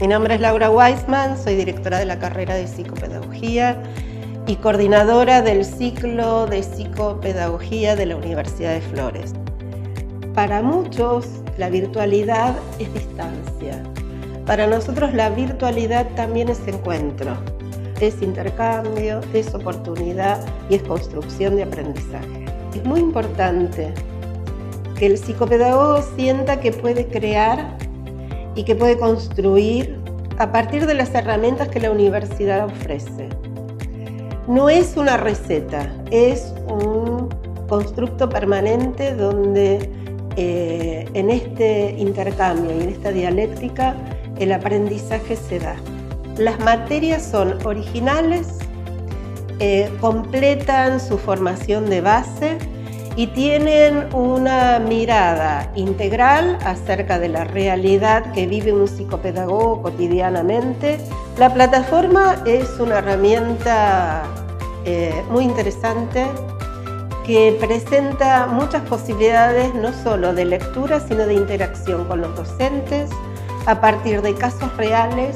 Mi nombre es Laura Weisman, soy directora de la carrera de psicopedagogía y coordinadora del ciclo de psicopedagogía de la Universidad de Flores. Para muchos la virtualidad es distancia. Para nosotros la virtualidad también es encuentro, es intercambio, es oportunidad y es construcción de aprendizaje. Es muy importante que el psicopedagogo sienta que puede crear y que puede construir a partir de las herramientas que la universidad ofrece. No es una receta, es un constructo permanente donde eh, en este intercambio y en esta dialéctica el aprendizaje se da. Las materias son originales, eh, completan su formación de base, y tienen una mirada integral acerca de la realidad que vive un psicopedagogo cotidianamente. La plataforma es una herramienta eh, muy interesante que presenta muchas posibilidades no solo de lectura, sino de interacción con los docentes a partir de casos reales.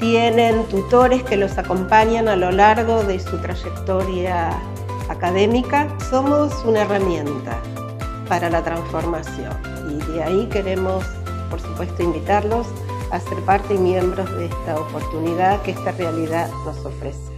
Tienen tutores que los acompañan a lo largo de su trayectoria académica, somos una herramienta para la transformación y de ahí queremos, por supuesto, invitarlos a ser parte y miembros de esta oportunidad que esta realidad nos ofrece.